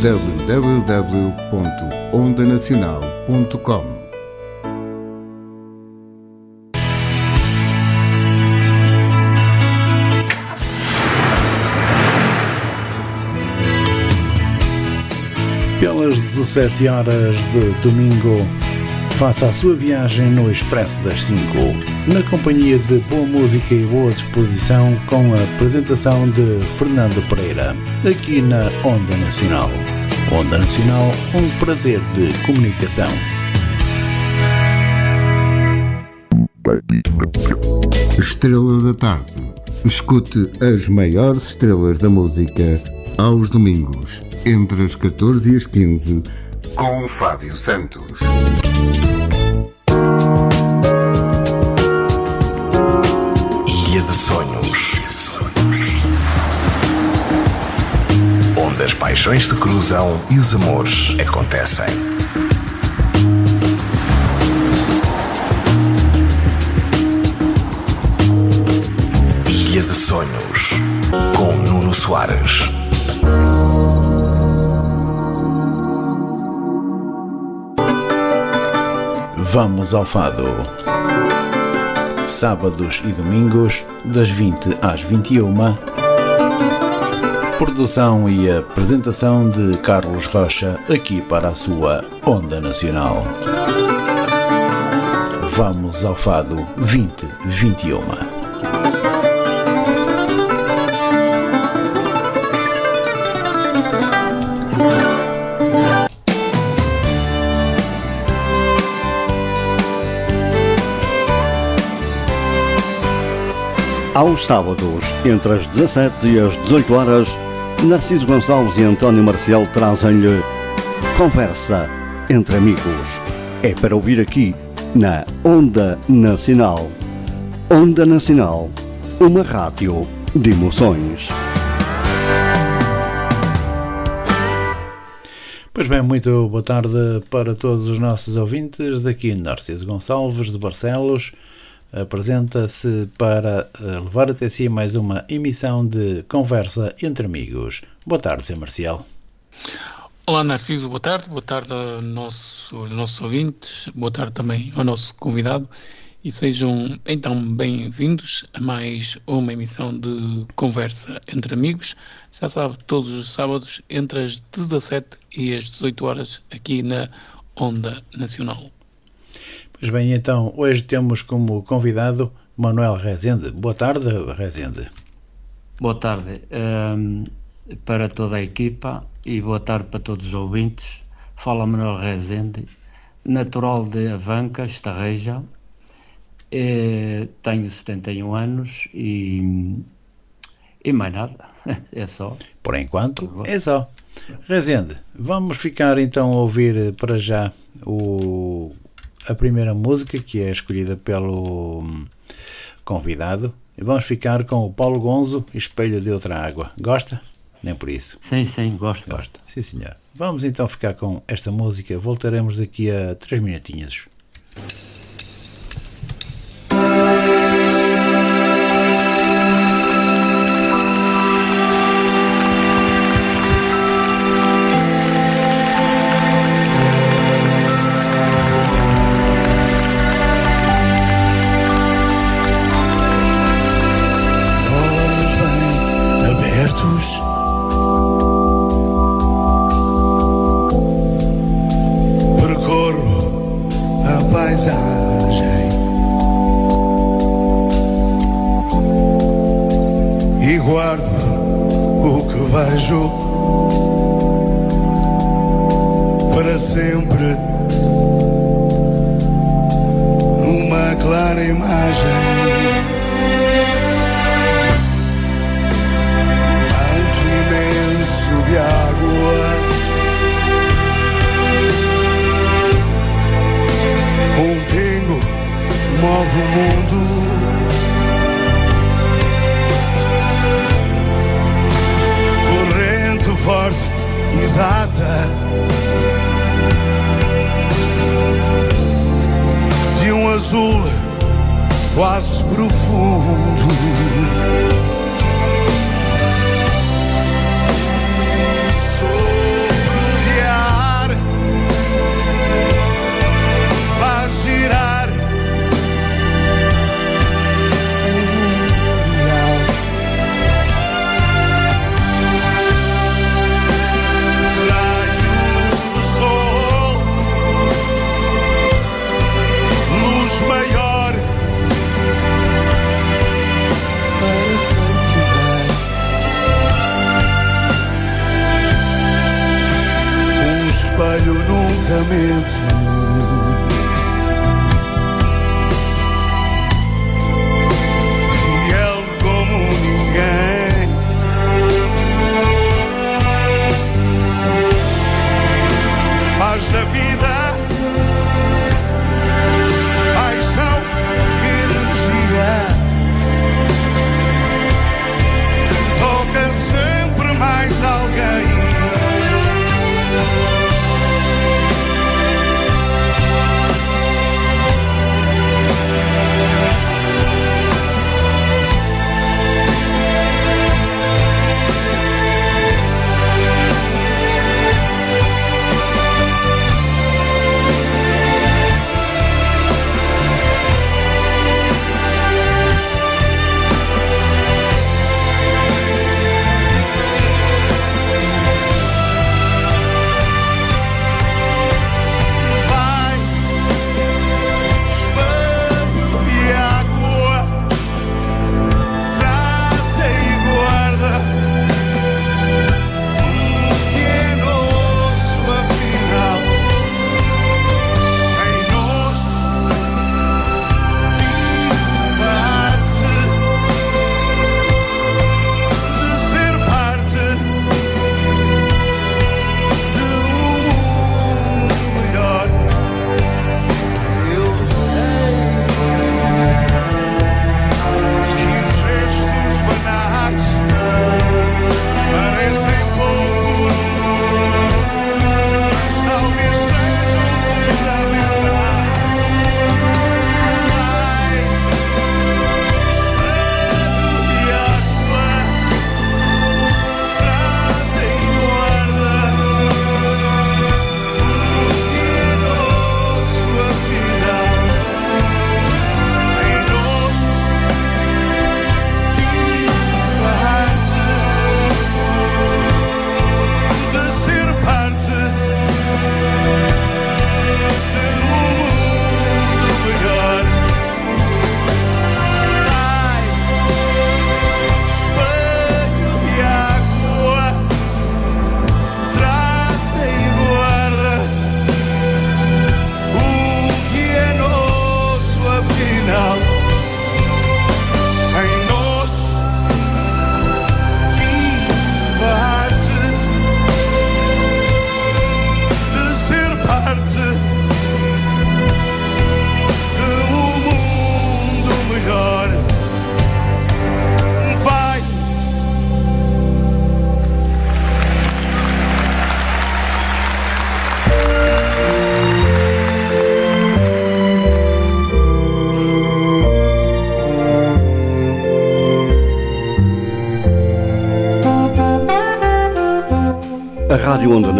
www.ondanacional.com. Pelas 17 horas de domingo, faça a sua viagem no Expresso das 5, na companhia de boa música e boa disposição, com a apresentação de Fernando Pereira, aqui na Onda Nacional. Onda Nacional, um prazer de comunicação. Estrela da Tarde. Escute as maiores estrelas da música aos domingos, entre as 14 e as 15, com Fábio Santos. Ilha de Sonhos. Onde as paixões se cruzam e os amores acontecem. Ilha de Sonhos. Com Nuno Soares. Vamos ao Fado. Sábados e domingos, das 20 às 21. Produção e apresentação de Carlos Rocha, aqui para a sua Onda Nacional. Vamos ao Fado 2021. Aos sábados, entre as 17 e as 18 horas, Narciso Gonçalves e António Marcial trazem-lhe Conversa entre Amigos. É para ouvir aqui na Onda Nacional. Onda Nacional, uma rádio de emoções. Pois bem, muito boa tarde para todos os nossos ouvintes. Daqui Narciso Gonçalves de Barcelos apresenta-se para eh, levar até si mais uma emissão de Conversa entre Amigos. Boa tarde, Sr. Marcial. Olá, Narciso, boa tarde. Boa tarde aos nosso, aos nossos ouvintes, boa tarde também ao nosso convidado e sejam então bem-vindos a mais uma emissão de Conversa entre Amigos. Já sabe, todos os sábados entre as 17 e as 18 horas aqui na Onda Nacional. Pois bem, então, hoje temos como convidado Manuel Rezende. Boa tarde, Rezende. Boa tarde um, para toda a equipa e boa tarde para todos os ouvintes. Fala Manuel Rezende, natural de Avanca, Estarreja. É, tenho 71 anos e, e mais nada, é só. Por enquanto, é só. Rezende, vamos ficar então a ouvir para já o, a primeira música que é escolhida pelo hum, convidado. E vamos ficar com o Paulo Gonzo, Espelho de Outra Água. Gosta? Nem por isso. Sim, sim, gosto. Gosta. Sim, senhor. Vamos então ficar com esta música. Voltaremos daqui a três minutinhos.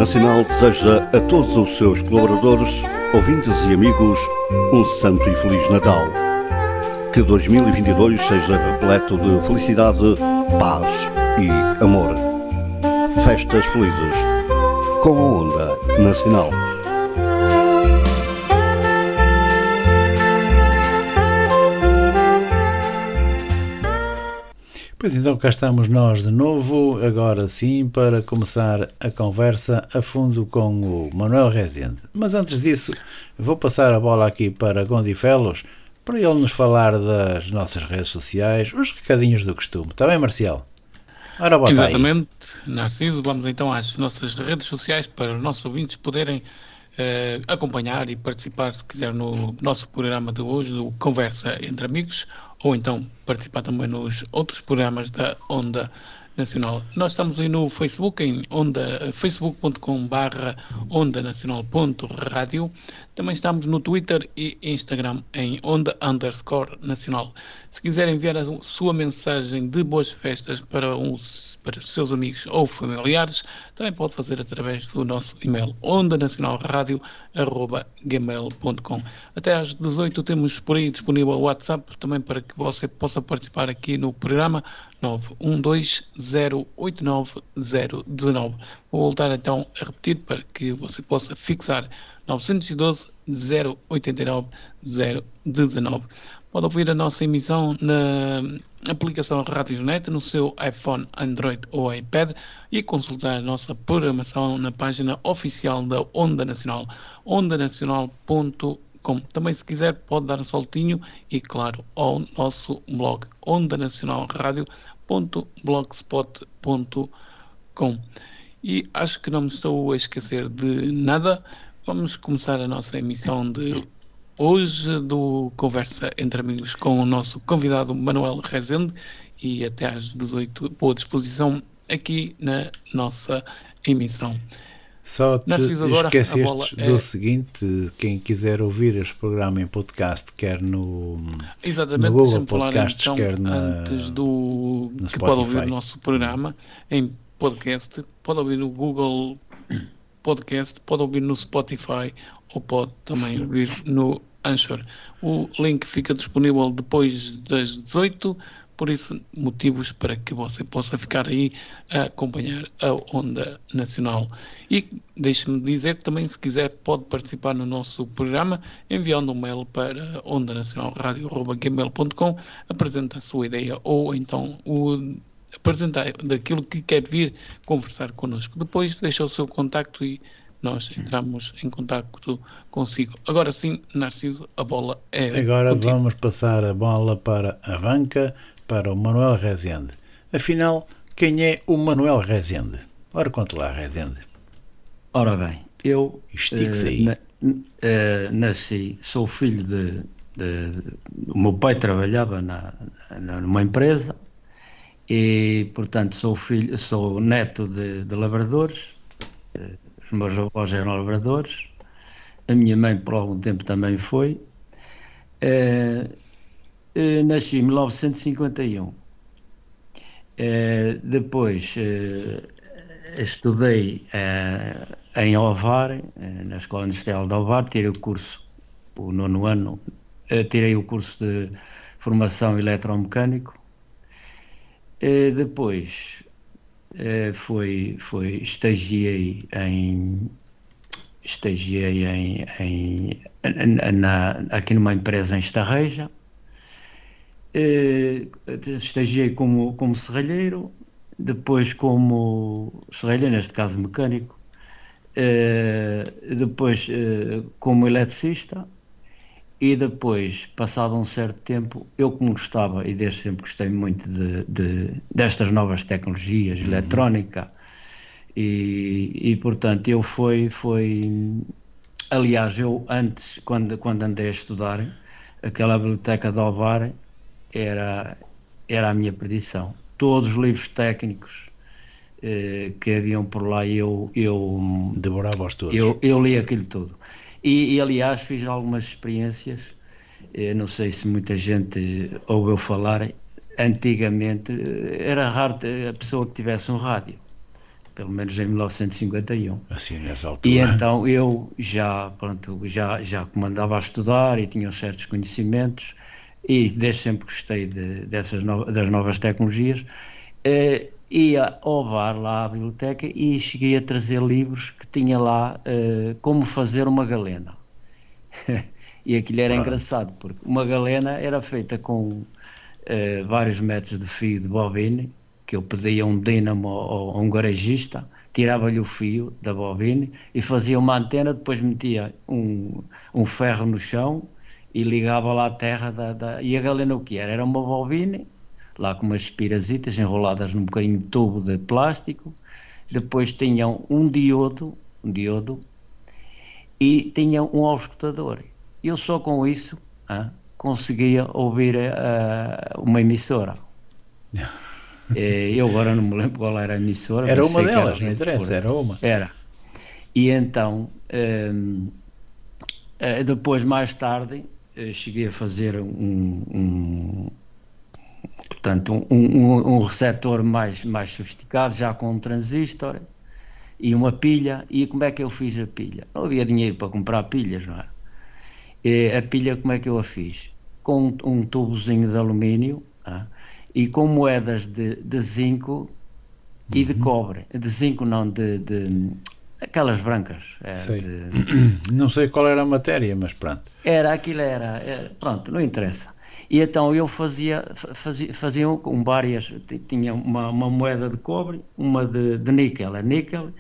Nacional deseja a todos os seus colaboradores, ouvintes e amigos um santo e feliz Natal. Que 2022 seja repleto de felicidade, paz e amor. Festas felizes com a Onda Nacional. Pois então cá estamos nós de novo, agora sim, para começar a conversa a fundo com o Manuel Rezende. Mas antes disso, vou passar a bola aqui para Gondifelos, para ele nos falar das nossas redes sociais, os recadinhos do costume. Está bem, Marcial? Ora, bota aí. Exatamente, Narciso. Vamos então às nossas redes sociais para os nossos ouvintes poderem eh, acompanhar e participar, se quiser, no nosso programa de hoje, do Conversa entre Amigos, ou então participar também nos outros programas da Onda Nacional. Nós estamos aí no Facebook, em onda, facebook.com barra onda nacional.rádio. Também estamos no Twitter e Instagram em onda underscore nacional. Se quiser enviar a sua mensagem de boas festas para, uns, para os seus amigos ou familiares, também pode fazer através do nosso e-mail ondanacionalradio.gmail.com Até às 18 temos por aí disponível o WhatsApp também para que você possa participar aqui no programa 912-089-019. Vou voltar então a repetir para que você possa fixar 912 089 019. Pode ouvir a nossa emissão na aplicação Net no seu iPhone, Android ou iPad e consultar a nossa programação na página oficial da Onda Nacional, ondanacional.com. Também, se quiser, pode dar um saltinho e, claro, ao nosso blog ondanacionalradio.blogspot.com. E acho que não me estou a esquecer de nada. Vamos começar a nossa emissão de hoje do Conversa entre Amigos com o nosso convidado Manuel Rezende e até às 18 boa disposição aqui na nossa emissão. Só te agora, esqueceste do é... seguinte, quem quiser ouvir este programa em podcast, quer no, Exatamente, no Google Podcasts, então, quer na, antes do que pode ouvir o nosso programa em podcast, pode ouvir no Google Podcast, pode ouvir no Spotify ou pode também ouvir no Anchor. O link fica disponível depois das 18, por isso, motivos para que você possa ficar aí a acompanhar a Onda Nacional. E deixe-me dizer também, se quiser, pode participar no nosso programa enviando um mail para ondanacionalradio.gmail.com, apresenta a sua ideia ou então o apresentar daquilo que quer vir conversar connosco. Depois deixa o seu contacto e nós entramos em contato consigo. Agora sim, Narciso, a bola é. Agora contigo. vamos passar a bola para a banca, para o Manuel Rezende. Afinal, quem é o Manuel Rezende? Ora, conta lá, Rezende. Ora bem, eu uh, na, uh, nasci, sou filho de, de, O meu pai trabalhava na, na, numa empresa e, portanto, sou filho, sou neto de, de lavradores. Os meus avós eram lavradores, a minha mãe por algum tempo também foi. Uh, uh, nasci em 1951. Uh, depois estudei em Ovar, na Escola Industrial de Ovar, tirei o curso, o nono ano, tirei o curso de formação eletromecânico. depois eh, foi, foi estagiei em estagiei em, em na, aqui numa empresa em Estarreja. Eh, estagiei como, como serralheiro depois como serralheiro, neste caso mecânico. Eh, depois como eletricista e depois, passado um certo tempo, eu como gostava, e desde sempre gostei muito de, de destas novas tecnologias, uhum. eletrónica, e, e portanto eu fui, foi, aliás, eu antes, quando, quando andei a estudar, aquela biblioteca de Ovar era, era a minha perdição. Todos os livros técnicos eh, que haviam por lá, eu... eu Devorava-os todos. Eu, eu li aquilo tudo. E, e aliás, fiz algumas experiências, eu não sei se muita gente ouviu falar, antigamente era raro a pessoa que tivesse um rádio, pelo menos em 1951. Assim, nessa altura. E então eu já, pronto, já, já comandava a estudar e tinha certos conhecimentos e desde sempre gostei de, dessas no, das novas tecnologias. Eh, ia ao bar lá à biblioteca e cheguei a trazer livros que tinha lá uh, como fazer uma galena. e aquilo era engraçado, porque uma galena era feita com uh, vários metros de fio de bobine, que eu pedia um dínamo a um garagista, tirava-lhe o fio da bobine e fazia uma antena, depois metia um, um ferro no chão e ligava lá a terra da, da, e a galena o que era? Era uma bobine lá com umas espirasitas enroladas num bocadinho de tubo de plástico. Depois tinham um diodo, um diodo e tinham um auscultador. Eu só com isso ah, conseguia ouvir uh, uma emissora. Eh, eu agora não me lembro qual era a emissora. Era uma delas, não interessa, era uma. Era. E então, um, eh, depois, mais tarde, cheguei a fazer um, um, portanto, um, um, um receptor mais, mais sofisticado, já com um transistor e uma pilha. E como é que eu fiz a pilha? Não havia dinheiro para comprar pilhas, não é? E a pilha, como é que eu a fiz? Com um, tubozinho de alumínio ah, e com moedas de, de zinco e de uhum. cobre. De zinco, não, de, de aquelas brancas. é, Sei. de- Não sei qual era a matéria, mas pronto. Era, aquilo era, era- pronto, não interessa. E então eu fazia, fa- fazia, fazia um- várias, tinha uma, uma moeda de cobre, uma de, de níquel, é níquel,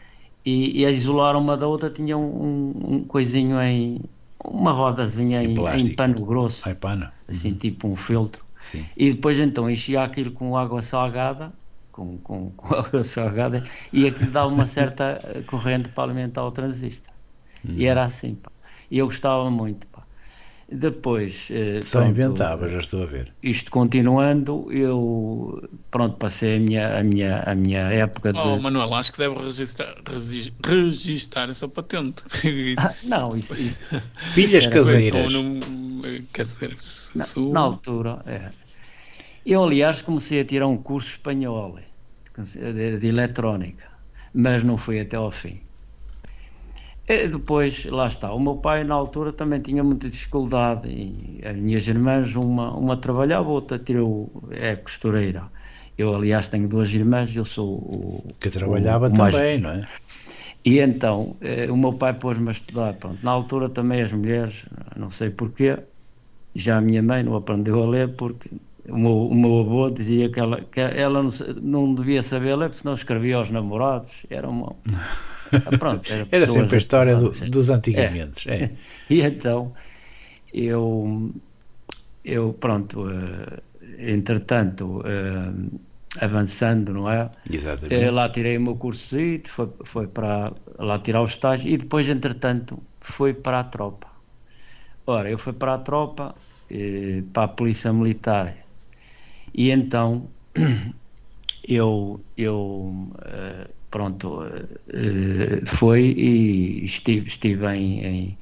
e, e a isolar uma da outra tinha um, um, coisinho em, uma rodazinha Em em, em pano grosso, Ai, pano. assim tipo um filtro. Sim. E depois então enchia aquilo com água salgada, com, com, com água salgada, e aquilo dava uma certa eh, corrente para alimentar o transistor. E era assim, pá. E eu gostava muito, pá. Depois, eh, Só pronto, inventava, já estou a ver. isto continuando, eu, pronto, passei a minha, a minha, a minha época de... Oh, Manuel, acho que deve registrar, regi- registar essa patente. Ah, não, isso, isso Pilhas caseiras. Dizer, se- na, o- na altura, é. Eu, aliás, comecei a tirar um curso espanhol de, de, de eletrónica, mas não fui até ao fim. E depois, lá está, o meu pai na altura também tinha muita dificuldade e as minhas irmãs, uma, uma trabalhava, outra tirou, é costureira. Eu, aliás, tenho duas irmãs, eu sou o... Que trabalhava o mais- também, não é? E então, eh, o meu pai pôs-me a estudar. Pronto. Na altura também as mulheres, não sei porquê, já a minha mãe não aprendeu a ler porque o meu, o meu avô dizia que ela, que ela não, não devia saber ler, porque senão escrevia aos namorados. Era uma. Ah, Pronto, era Era pessoas sempre a história do- dos antigamente. É. E então, eu, eu pronto, eh, entretanto, eh, avançando, não é? Exatamente. Eh, lá tirei o meu curso, foi, foi para lá tirar o estágio e depois, entretanto, fui para a tropa. Ora, eu fui para a tropa, para a Polícia Militar. E então, eu, eu pronto, eh, foi e estive, estive em, em,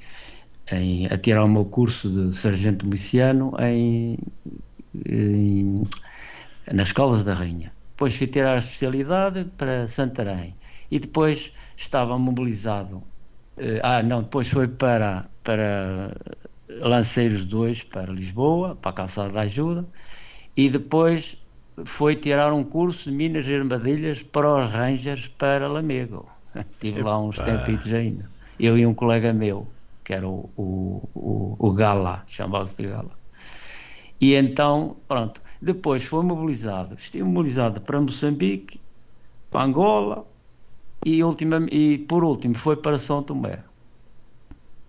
em- a tirar o meu curso de sargento miliciano em, em- nas Escolas da Rainha. Depois fui tirar a especialidade para Santarém e depois estava mobilizado. eh, ah, não, depois foi para, para Lanceiros 2, para Lisboa, para a Calçada da Ajuda, e depois foi tirar um curso de Minas e Armadilhas para os Rangers para Lamego. Tive lá uns tempitos ainda. Eu e um colega meu, que era o, o, o, o Gala, chamava-se de Gala. E então, pronto, depois foi mobilizado, estive mobilizado para Moçambique, para Angola e, ultima, e por último foi para São Tomé.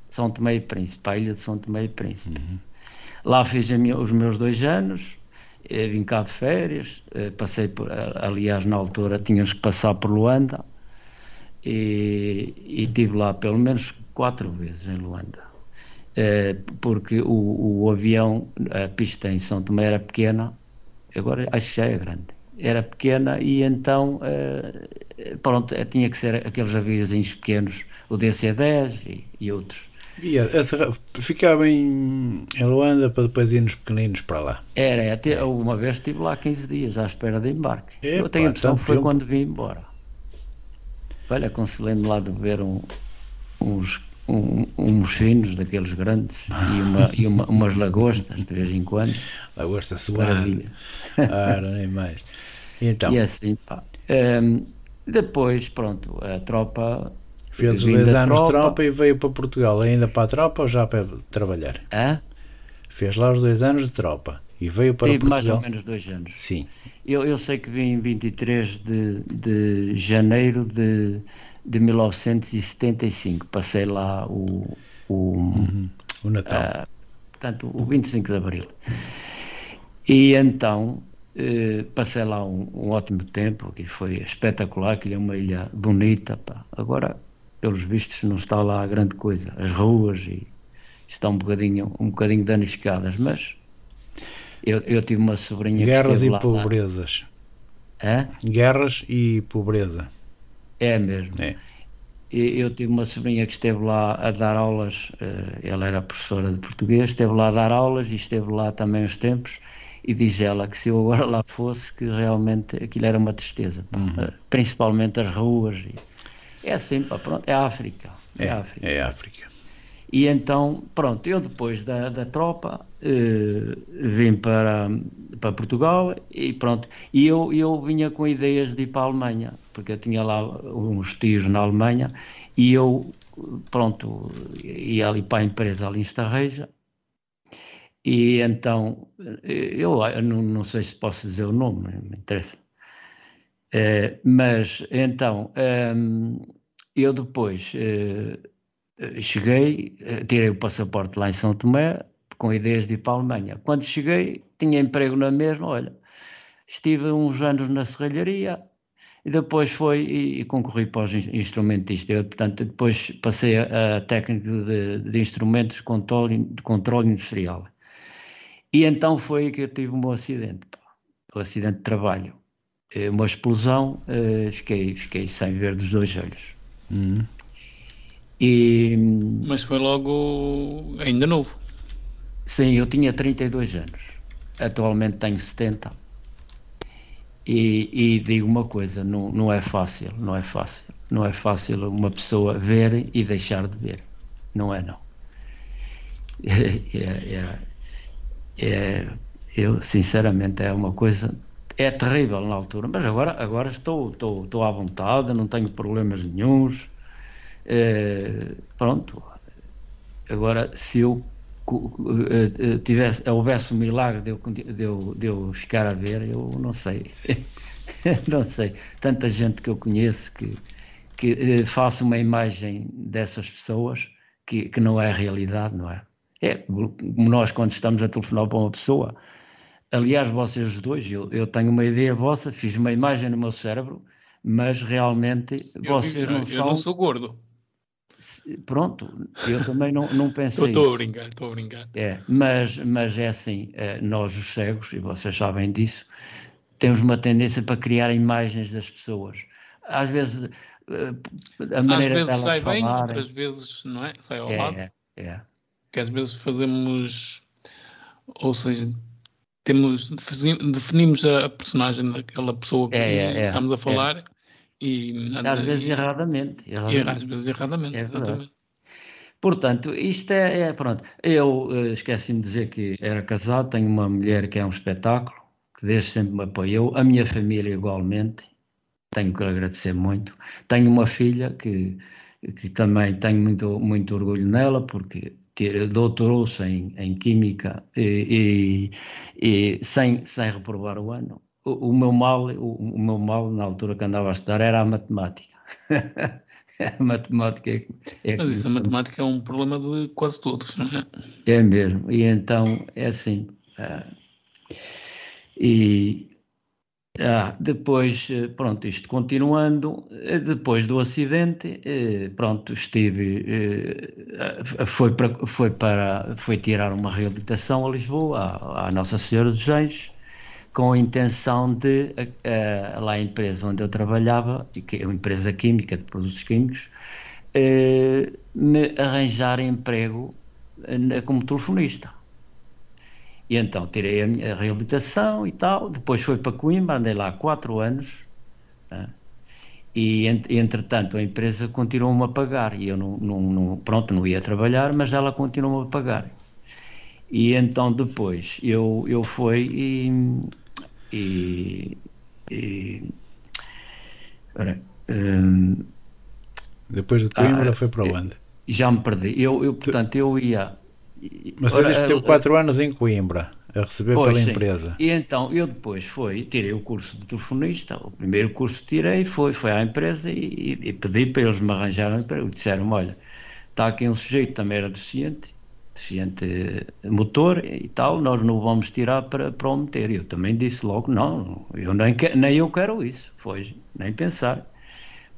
São Tomé e Príncipe, a ilha de São Tomé e Príncipe. Lá fiz minha- os meus dois anos, vim cá de férias, eh, passei por, aliás, na altura tínhamos que passar por Luanda e, e estive lá pelo menos quatro vezes em Luanda. Eh, porque o, o avião, a pista em São Tomé era pequena, agora acho que é grande. Era pequena e então, pronto, tinha que ser aqueles aviões pequenos, o DC-10 e, e outros. E ficava em, em Luanda para depois ir nos pequeninos para lá. Era, até uma vez estive lá 15 dias à espera de embarque. Epá, Eu tenho a impressão que foi quando vim embora. Olha, aconselhei-me lá de beber um- uns, um- uns finos daqueles grandes e, uma, e uma- umas lagostas de vez em quando. Lagosta. Maravilha. Ora, nem mais. E então, E assim, pá. Ehm, depois, pronto, a tropa. Fez os vim dois da anos de tropa e veio para Portugal. Ainda para a tropa ou já para trabalhar? Hã? Fez lá os dois anos de tropa e veio para Tive mais Portugal. ou menos dois anos. Sim. Eu, eu sei que vim em 23 de, de janeiro de, de 1975. Passei lá o, o, O Natal. Ah, portanto, o 25 de Abril. E então eh, passei lá um, um ótimo tempo, que foi espetacular, que é uma ilha bonita. pá. Agora, pelos vistos, não está lá grande coisa. As ruas e estão um bocadinho, um bocadinho daniscadas, mas eu, eu tive uma sobrinha Guerras que e lá. pobrezas. Hã? Guerras e pobreza. É mesmo. É. Eu tive uma sobrinha que esteve lá a dar aulas, eh, ela era professora de português, esteve lá a dar aulas e esteve lá também uns tempos. E diz ela que se eu agora lá fosse, que realmente aquilo era uma tristeza, pá. Eh, principalmente as ruas. e- É assim, pá, pronto, é África. É, É, África. é África. E então, pronto, eu depois da, da tropa, uh, vim para, para Portugal e pronto. E eu, eu vinha com ideias de ir para a Alemanha, porque eu tinha lá uns tios na Alemanha e eu, pronto, ia ali para a empresa ali em Estarreja e então, eu, eu não, não, sei se posso dizer o nome, não me interessa. Uh, mas então, um, eu depois uh, cheguei, tirei o passaporte lá em São Tomé, com ideias de ir para a Alemanha. Quando cheguei, tinha emprego na mesma, olha, estive uns anos na serralharia e depois foi e, e concorri para os instrumentistas. Eu, portanto, depois passei a, a técnico de, de, instrumentos de controle, de controle industrial. E então foi que eu tive um acidente, um acidente de trabalho. Eh, uma explosão, uh, fiquei, fiquei sem ver dos dois olhos. Uhum. E, Mas foi logo ainda novo. Sim, eu tinha 32 anos. Atualmente tenho 70. E, e, digo uma coisa, não, não é fácil, não é fácil. Não é fácil uma pessoa ver e deixar de ver. Não é não. É, é, é, é, eu, sinceramente, é uma coisa... É terrível na altura, mas agora, agora estou, estou, estou à vontade, não tenho problemas nenhums. É, pronto. Agora, se eu eh, eh, tivesse, houvesse um milagre de eu, de, eu, de eu ficar a ver, eu não sei. não sei. Tanta gente que eu conheço que, que eh, faça uma imagem dessas pessoas que, que não é realidade, não é? É como nós quando estamos a telefonar para uma pessoa. Aliás, vocês dois, eu, eu tenho uma ideia vossa, fiz uma imagem no meu cérebro, mas realmente eu vocês não eu são. Eu não sou gordo. Pronto, eu também não, não pensei. Estou a brincar, estou a brincar. É, mas, mas é assim, eh, nós os cegos, e vocês sabem disso, temos uma tendência para criar imagens das pessoas. Às vezes, eh, a maneira às vezes sai falarem, bem, outras vezes não é? Sai ao é, lado. É. Que às vezes fazemos, ou seja, temos, definimos a personagem daquela pessoa que é, é, é. estamos a falar e, às vezes erradamente. erradamente. E às vezes erradamente, é exatamente. Portanto, isto é, é pronto. Eu uh, esqueci-me de dizer que era casado, tenho uma mulher que é um espetáculo, que desde sempre me apoiou, a minha família igualmente, tenho que agradecer muito. Tenho uma filha que, que também tenho muito, muito orgulho nela, porque doutorou-se em, em Química e, e, e, sem, sem reprovar o ano o, meu mal, o, o, meu mal na altura que andava a estudar era a matemática. a matemática é, é Mas isso, a matemática é um problema de quase todos, não é? É mesmo, e então é assim. Uh, e ah, depois, eh, pronto, isto continuando, eh, depois do acidente, eh, pronto, estive, foi para, foi para, foi tirar uma reabilitação a Lisboa, à, Nossa Senhora dos Anjos, com a intenção de, lá a empresa onde eu trabalhava, que é uma empresa química de produtos químicos, me arranjar emprego como telefonista. E então tirei a minha reabilitação e tal, depois fui para Coimbra, andei lá quatro anos, né? e entretanto a empresa continuou-me a pagar, e eu não, não, não, pronto, não ia trabalhar, mas ela continuou-me a pagar. E então depois eu, eu fui e e, e ora, um, depois de Coimbra ah, foi para onde? Já me perdi. Eu, eu portanto, eu ia. Mas você disse que teve 4 anos em Coimbra a receber pois, pela sim. empresa. E então eu depois fui, tirei o curso de telefonista, o primeiro curso que tirei foi, foi à empresa e, e, pedi para eles me arranjarem, disseram olha, está aqui um sujeito também era deficiente, deficiente motor e tal, nós não vamos tirar para, para o meter. Eu também disse logo, não, eu nem, nem eu quero isso, foi, nem pensar.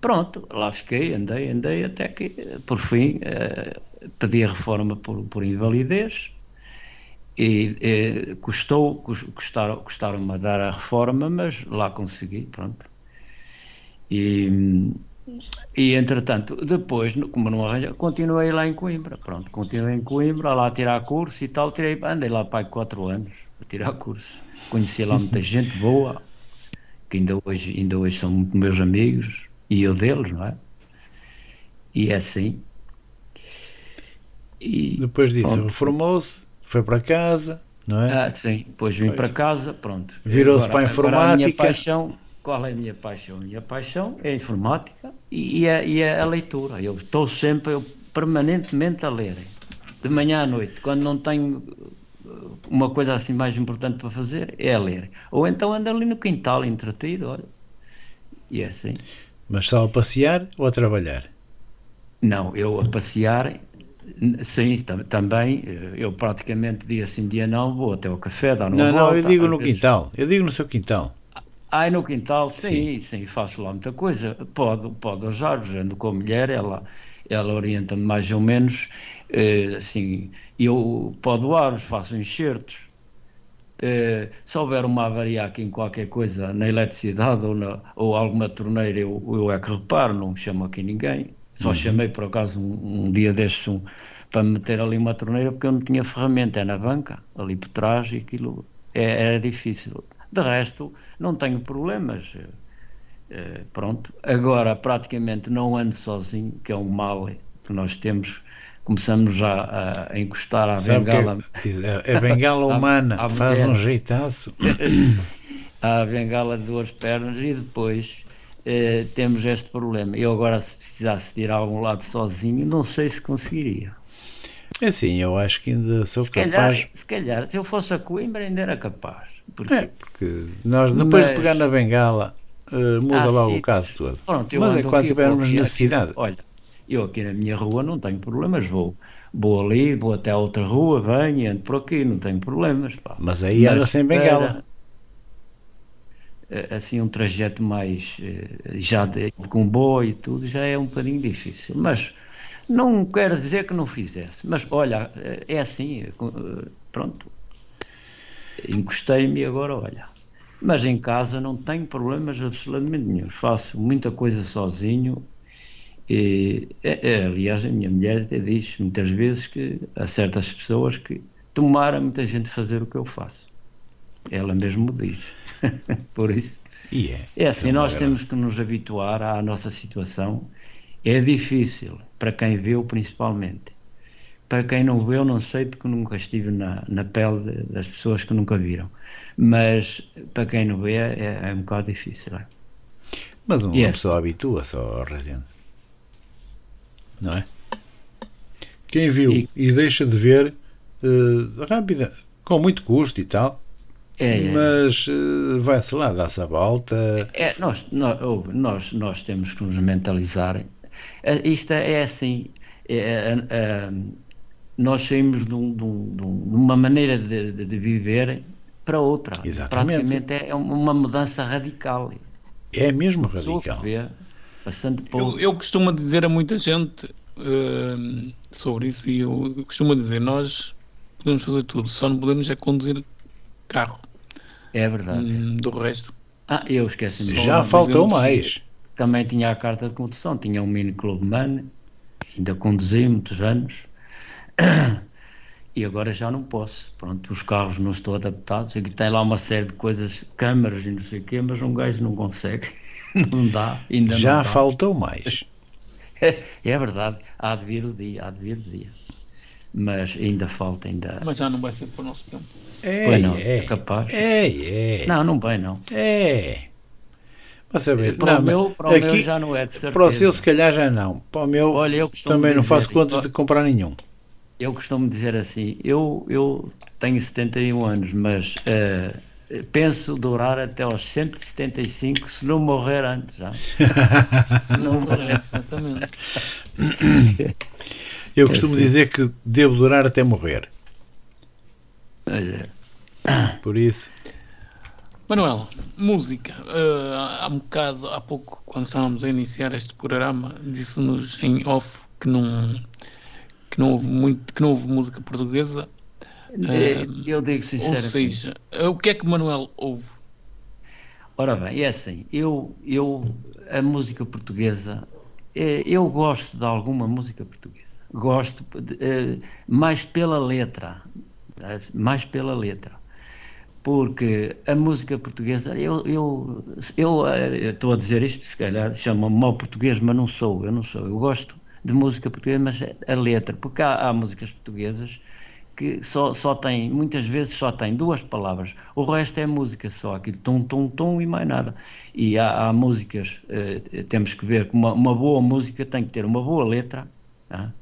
Pronto, lá fiquei, andei, andei, até que, por fim, eh, pedi a reforma por, por invalidez e custou, custaram, custaram-me a dar a reforma, mas lá consegui, pronto. E e entretanto, depois, como não arranjei, continuei lá em Coimbra. Pronto, continuei em Coimbra, lá a tirar curso e tal. Tirei, andei lá para quatro anos a tirar curso. Conheci lá muita gente boa, que ainda hoje, ainda hoje são meus amigos, e eu deles, não é? E é assim. E, Depois disso, reformou-se, foi para casa, não é? Ah, sim, depois vim Pois. para casa, pronto. Virou-se para a agora a minha informática. paixão, qual é a minha paixão? A minha paixão é a informática e, e é, e é a leitura. Eu estou sempre, eu, permanentemente a ler. De manhã à noite, quando não tenho uh, uma coisa assim mais importante para fazer, é a ler. Ou então ando ali no quintal entretido, olha. E é assim. Mas só a passear ou a trabalhar? Não, eu a passear, sim, tam- também, eh, eu praticamente dia sim, dia não, vou até ao café, dar uma Não, não, eu volta, digo no vezes- quintal. Eu digo no seu quintal. Ai, no quintal, sim, sim, faço lá muita coisa. Pode, pode aos árvores, ando com a mulher, ela, ela orienta-me mais ou menos, eh, assim, eu podo árvores, faço enxertos. Eh, se houver uma avaria aqui em qualquer coisa, na eletricidade ou, na, ou alguma torneira, eu, eu é que reparo, não chamo aqui ninguém. Só chamei por acaso um, um dia destes um, para meter ali uma torneira porque eu não tinha ferramenta, é na banca, ali por trás, e aquilo é, era difícil. De resto, não tenho problemas. eh, eh, pronto. Agora, praticamente não ando sozinho, que é um mal que nós temos. Começamos já a, a encostar à Sabe bengala, que é, é bengala humana, à faz mulher. um jeitaço. à bengala de duas pernas e depois eh, temos este problema. Eu agora, se precisasse de ir a algum lado sozinho, não sei se conseguiria. É assim, eu acho que ainda sou Se calhar, capaz. se calhar, se eu fosse a Coimbra, ainda era capaz. Porque, É, porque nós depois de Mas- pegar na bengala eh, muda logo o caso todo. Pronto, Mas é quando aqui, tivermos necessidade. olha, eu aqui na minha rua não tenho problemas, vou, vou ali, vou até a outra rua, venho ando por aqui, não tenho problemas. pá. Mas aí anda sem bengala. eh, Assim, um trajeto mais eh, já de comboio e tudo, já é um bocadinho difícil. Mas não quero dizer que não fizesse. Mas olha, eh, é assim, pronto. Encostei-me e agora olha. Mas em casa não tenho problemas absolutamente nenhum. Faço muita coisa sozinho. E, é- é, aliás, a minha mulher até diz muitas vezes que há certas pessoas que tomara muita gente fazer o que eu faço. Ela mesmo diz. Por isso. E é. É assim, uma nós verdade. temos que nos habituar à nossa situação. É difícil, para quem viu principalmente. Para quem não viu, não sei porque nunca estive na, na pele de- das pessoas que nunca viram. Mas para quem não vê, é, é um bocado difícil. é. Mas uma Yes. pessoa habitua-se ao Resende. Não é? Quem viu e, E- deixa de ver eh, rápida, com muito custo e tal, É, é. mas eh, vai-se lá, dá-se a volta. É, nós, nós, nós, nós temos que nos mentalizar. É, Isto é, é assim, é, é, é, nós saímos de, um- de um- de um- uma maneira de, de- viver para outra. Exatamente. Praticamente é uma mudança radical. É mesmo radical. vê, passando por... Eu, eu costumo dizer a muita gente hum, sobre isso e eu, eu costumo dizer, nós podemos fazer tudo, só não podemos é conduzir carro. É verdade. Hum, do resto. Ah, eu esqueci-me. Só Já faltou mais. Também tinha a carta de condução, tinha um mini Clubman, ainda conduzi muitos anos. E agora já não posso. Pronto, os carros não estão adaptados. Aqui tem lá uma série de coisas, câmaras e não sei o quê, mas um gajo não consegue. Não dá, ainda Já não dá. faltou mais. É verdade, há de vir o dia, há de vir o dia. Mas ainda falta, ainda. Mas já não vai ser para o nosso tempo. É, Pois não, é. é capaz. É, é. Não, não vai não. É. Para saber, Para não, o meu, para o meu já não é de certeza. para o seu se calhar já não. Para o meu Olha, eu também não dizer, faço contas eu- de comprar nenhum. Eu costumo dizer assim, eu, eu tenho 71 anos, mas eh, penso durar até aos 175 se não morrer antes já. Não vai, exatamente. Eu costumo dizer que devo durar até morrer. Olha, Por isso, Manuel, música. Ah, há um bocado, há pouco, quando estávamos a iniciar este programa, disse-nos em off que não, que não houve muito, que não houve música portuguesa. Eh, eu digo Ou sinceramente. seja, o que é que Manuel ouve? Ora bem, é assim, eu, eu a música portuguesa, eh, eu gosto de alguma música portuguesa. Gosto de, mais pela letra, mais pela letra. Porque a música portuguesa, eu eu eu eh, estou a dizer isto, se calhar chama-me mau português, mas não sou, eu não sou. Eu gosto de música portuguesa, mas é a letra, porque há, há músicas portuguesas que só, só tem, muitas vezes só tem duas palavras, o resto é música só, aquilo tum, tum, tum e mais nada. E há, há músicas, uh, temos que ver que uma, uma, boa música tem que ter uma boa letra tá?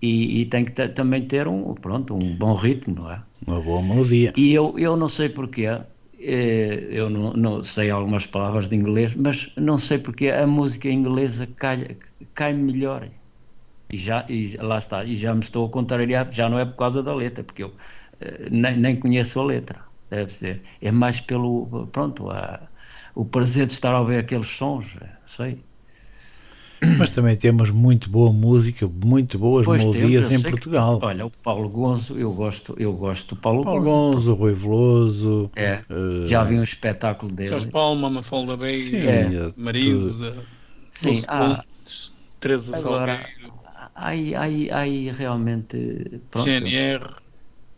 e, e, tem que ter, também ter um, pronto, um bom ritmo, não é? Uma boa melodia. E eu, eu não sei porquê, eh, eu não, não, sei algumas palavras de inglês, mas não sei porque a música inglesa cai, cai melhor e já, e lá está, e já me estou a contrariar, já não é por causa da letra, porque eu uh, nem, nem conheço a letra, deve ser. É mais pelo, pronto, a, o prazer de estar a ouvir aqueles sons, é, sei. Mas também temos muito boa música, muito boas pois melodias temos, em Portugal. Que, olha, o Paulo Gonzo, eu gosto, eu gosto do Paulo, Paulo Gonzo. Gonzo, Rui Veloso. É, uh, já vi um espetáculo dele. Jorge Palma, Mafalda Bey, é, Marisa, Sim, há, Teresa Salgueiro aí, aí, aí realmente. Pronto. GNR.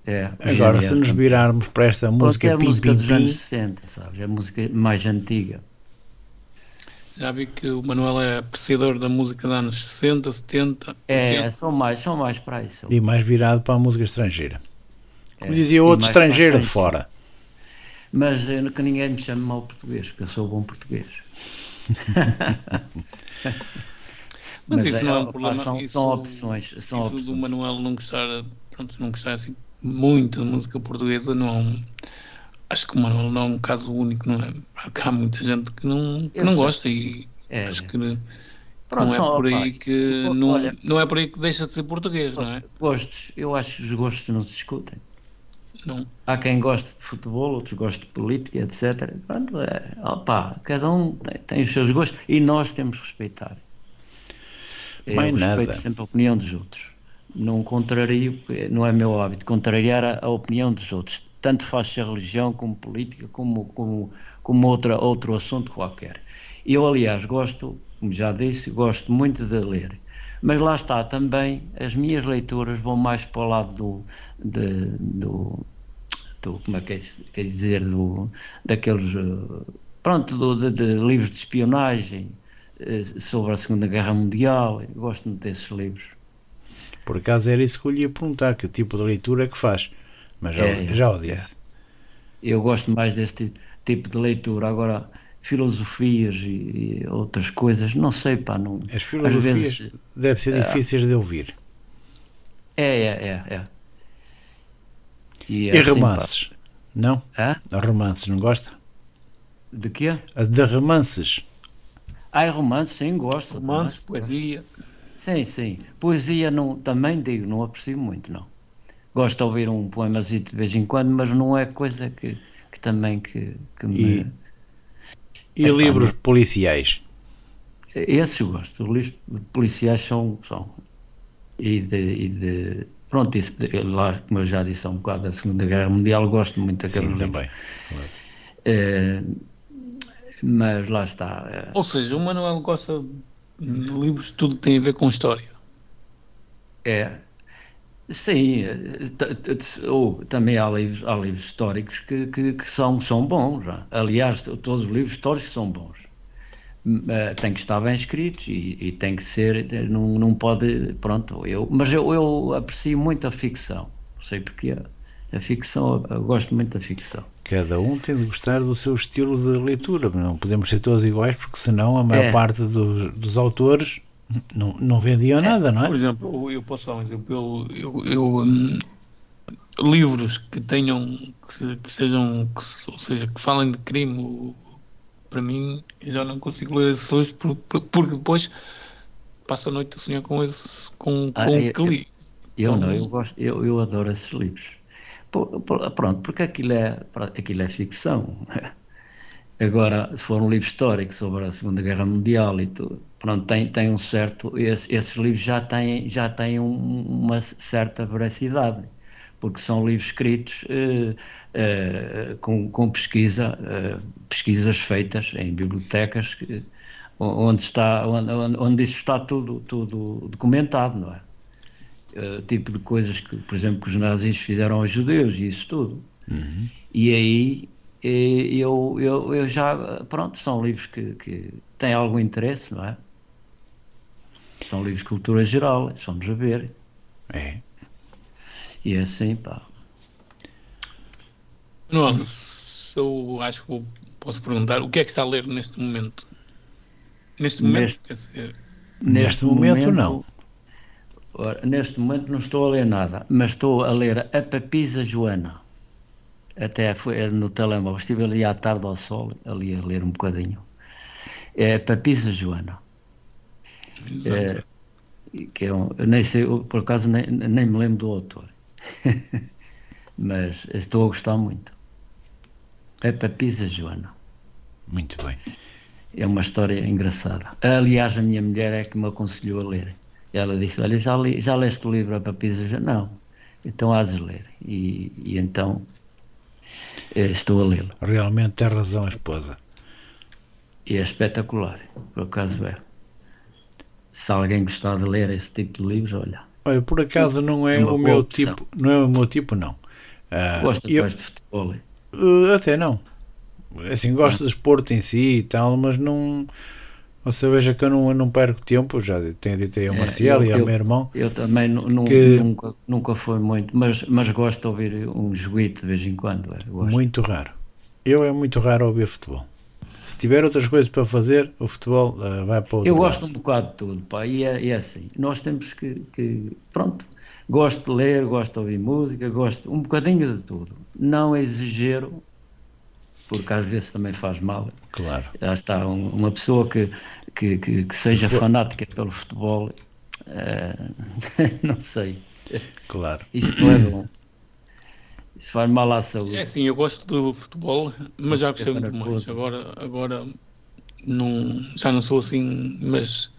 É, Agora, GNR, se nos virarmos para esta música, é a música dos anos 60, sabes? É a música mais antiga. Já vi que o Manuel é apreciador da música dos anos 60, 70. É, 80. são mais, são mais para isso. E mais virado para a música estrangeira. Como é, dizia outro estrangeiro de fora. Mas eh, que ninguém me chame mal português, porque eu sou bom português. Mas, Mas isso é, não é um problema. São, isso, são opções. São isso opções. do Manuel não gostar, pronto, não gostar assim muito de música portuguesa, não. Acho que o Manuel não é um caso único, não é? Há muita gente que não, que não gosta e é, acho que Pronto, não é por aí que não, olha, não é por aí que deixa de ser português, não é? Gostos, eu acho que os gostos não se discutem. Não. Há quem goste de futebol, outros gostem de política, etc. Pronto, é, opa, cada um tem, tem os seus gostos e nós temos que respeitar. Eu Mais respeito nada. sempre a opinião dos outros. Não contrario, não é meu hábito, contrariar a, a opinião dos outros. Tanto faz ser religião, como política, como, como, como outra, outro assunto qualquer. Eu, aliás, gosto, como já disse, gosto muito de ler. Mas lá está também, as minhas leituras vão mais para o lado do, de, do, do como é que é, quer dizer, do, daqueles, eh, pronto, do, de, de livros de espionagem, sobre a Segunda Guerra Mundial. Eu gosto muito desses livros. Por acaso era isso que eu lhe ia perguntar, que tipo de leitura é que faz, mas já, é, já o disse. É. Eu gosto mais deste tipo de leitura. Agora, filosofias e, e outras coisas, não sei, pá, não. As filosofias vezes, devem ser é, difíceis de ouvir. É, é, é. é. E, e assim, romances? Pá. Não? Hã? Romances, não gosta? De quê? De romances. Ah, romance, sim, gosto. Romance, poesia. Sim, sim. Poesia não, também digo, não aprecio muito, não. Gosto de ouvir um poemazinho de vez em quando, mas não é coisa que, que também que, que me... E, e é, livros pá, policiais? Esses eu gosto. Os livros policiais são... são e de, e de pronto, isso de, lá, como eu já disse há um bocado da Segunda Guerra Mundial, gosto muito daqueles Sim, também. É, mas lá está. É. Ou seja, o Manuel gosta de livros tudo que tem a ver com história. É. Sim, ou também há livros, há livros históricos que, que, que, são, são bons. Já. Aliás, todos os livros históricos são bons. Uh, tem que estar bem escritos e, e, tem que ser, não, não pode, pronto, eu, mas eu, eu aprecio muito a ficção, não sei porque a ficção, eu gosto muito da ficção. Cada um tem de gostar do seu estilo de leitura, não podemos ser todos iguais, porque senão a maior é. parte dos, dos autores não, não vendiam é. nada, não é? Por exemplo, eu posso dar um exemplo, eu, eu, eu hum, livros que tenham, que, que sejam, que, ou seja, que falem de crime, para mim, eu já não consigo ler esses livros porque depois passo a noite a sonhar com esse, com, ah, com o que li. Eu, então, não, eu, gosto, eu, eu adoro esses livros. Pronto, porque aquilo é, aquilo é ficção. Agora, se for um livro histórico sobre a Segunda Guerra Mundial e tudo, pronto, tem, tem um certo. Esse, esses livros já têm, já têm um, uma certa veracidade, porque são livros escritos uh, uh, com, com pesquisa, uh, pesquisas feitas em bibliotecas, onde, está, onde, onde isso está tudo, tudo documentado, não é? Uh, tipo de coisas que, por exemplo, que os nazis fizeram aos judeus e isso tudo. Uhum. E aí eh, eu, eu, eu já, pronto, são livros que, que têm algum interesse, não é? São livros de cultura geral, vamos a ver. É. E é assim, pá. Manuel, eu acho que posso perguntar o que é que está a ler neste momento? Neste momento, Neste- quer dizer, Neste momento, não. Ora, neste momento não estou a ler nada, mas estou a ler A Papisa Joana. Até foi no telemóvel. Estive ali à tarde ao sol, ali a ler um bocadinho. É a Papisa Joana. É, que é um, nem sei, por acaso nem, nem me lembro do autor. mas estou a gostar muito. A Papisa Joana. Muito bem. É uma história engraçada. Aliás, a minha mulher é que me aconselhou a ler. Ela disse: Olha, já, li, já leste o livro A Papisa? Já não. Então hás de ler. E, e então eh, estou a lê-lo. Realmente tem razão a esposa. E é espetacular. Por acaso é. Se alguém gostar de ler esse tipo de livros, olha. Olha, por acaso não é Uma o meu opção. tipo, não é o meu tipo, não. Ah, Gosta eu- de futebol. é? Uh, até não. Assim, gosto de desporto em si e tal, mas não. Você veja que eu não, eu não perco tempo, já tenho dito aí ao É, Marcial eu- e ao eu- meu irmão. Eu também Que- nunca, nunca foi muito, mas, mas gosto de ouvir um joguito de vez em quando. é, gosto. Muito raro. Eu é muito raro ouvir futebol. Se tiver outras coisas para fazer, o futebol ah, vai para outro Eu lado. gosto um bocado de tudo, pá, e é, é assim. Nós temos que, que- Pronto, gosto de ler, gosto de ouvir música, gosto um bocadinho de tudo. Não exagero, porque às vezes também faz mal. Claro. Já está, um- uma pessoa que, que, que, que seja for- fanática pelo futebol, eh, não sei. Claro. Isso não é bom. Isso faz mal à saúde. é assim, eu gosto do futebol, mas já gostei muito mais. Agora, agora não, já não sou assim, mas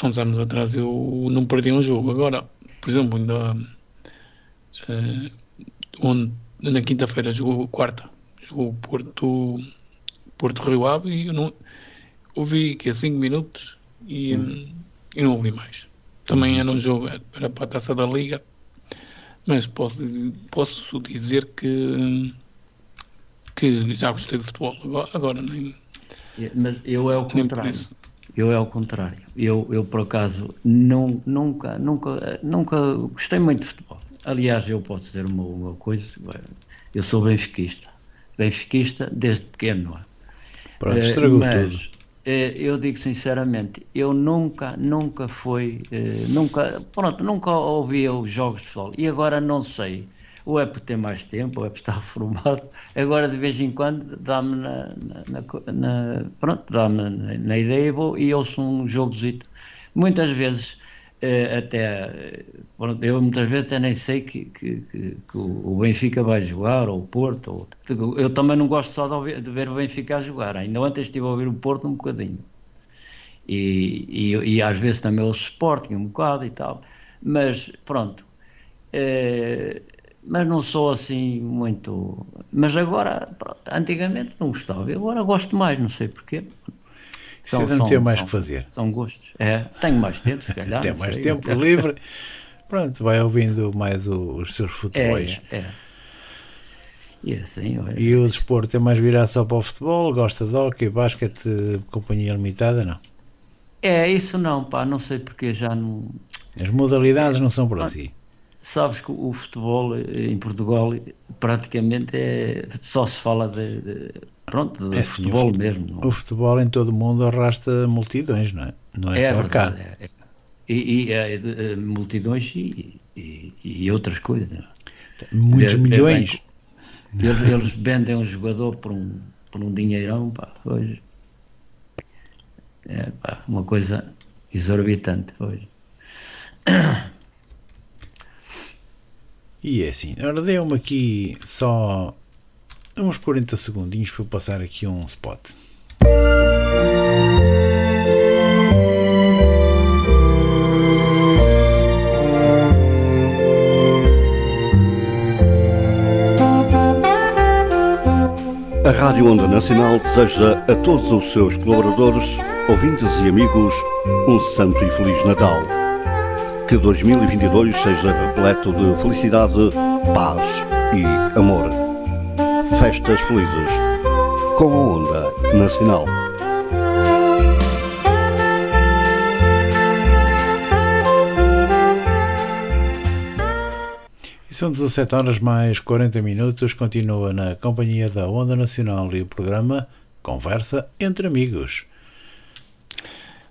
há uns anos atrás eu não perdi um jogo. Agora, por exemplo, ainda eh, onde, na quinta-feira jogou quarta, o Porto, Porto Rio Ave e eu não ouvi que é 5 minutos e, e não ouvi mais. Também era um jogo, era para a taça da Liga, mas posso, dizer- posso dizer que, que já gostei de futebol. Agora, agora nem, Mas eu é o contrário. Eu é o contrário. Eu, eu por acaso, não, nunca, nunca, nunca gostei muito de futebol. Aliás, eu posso dizer uma, uma coisa, eu sou benfiquista. Benfiquista desde pequeno? Pronto, Eh, estragou mas, tudo. eh, eu digo sinceramente, eu nunca, nunca fui, eh, nunca, pronto, nunca ouvia os jogos de futebol. E agora não sei, ou é por ter mais tempo, ou é por estar formado. Agora de vez em quando dá-me na, na- na pronto, dá-me na, na ideia e, vou, e ouço um jogozito. Muitas vezes até eh, pronto, eu muitas vezes até nem sei que, que, que- que o Benfica vai jogar ou o Porto ou- eu também não gosto só de, ouvir- de ver o Benfica jogar ainda ontem estive a ouvir o Porto um bocadinho. E, e, e às vezes também o Sporting um bocado e tal mas pronto eh, mas não sou assim muito mas agora pronto, antigamente não gostava agora gosto mais não sei porquê Você não tem mais que fazer. são gostos. É, tenho mais tempo, se calhar. Tem mais sei. tempo livre. Pronto, vai ouvindo mais o- os seus futebols. É, é. E assim, olha, E o desporto é mais virado só para o futebol? Gosta de hockey, basquete, companhia limitada? Não. é isso não, pá, não sei porque já não. As modalidades não são para si. Sabes que o futebol eh, em Portugal praticamente é, só se fala de, de- pronto, É sim, o futebol fute- mesmo. não? O futebol em todo o mundo arrasta multidões, não é? Não é, É só cá. verdade, é, é. E, e, é, multidões e, e, e outras coisas. é? Muitos É- é milhões. Eles, eles vendem um jogador por um, por um dinheirão, pá, hoje. É, pá, uma coisa exorbitante hoje. E é assim. Ora, deu-me aqui só uns 40 segundinhos para eu passar aqui um spot. A Rádio Onda Nacional deseja a todos os seus colaboradores, ouvintes e amigos um santo e feliz Natal. Que 2022 seja repleto de felicidade, paz e amor. Festas felizes com a Onda Nacional. E são 17 horas mais 40 minutos. Continua na companhia da Onda Nacional e o programa Conversa entre Amigos.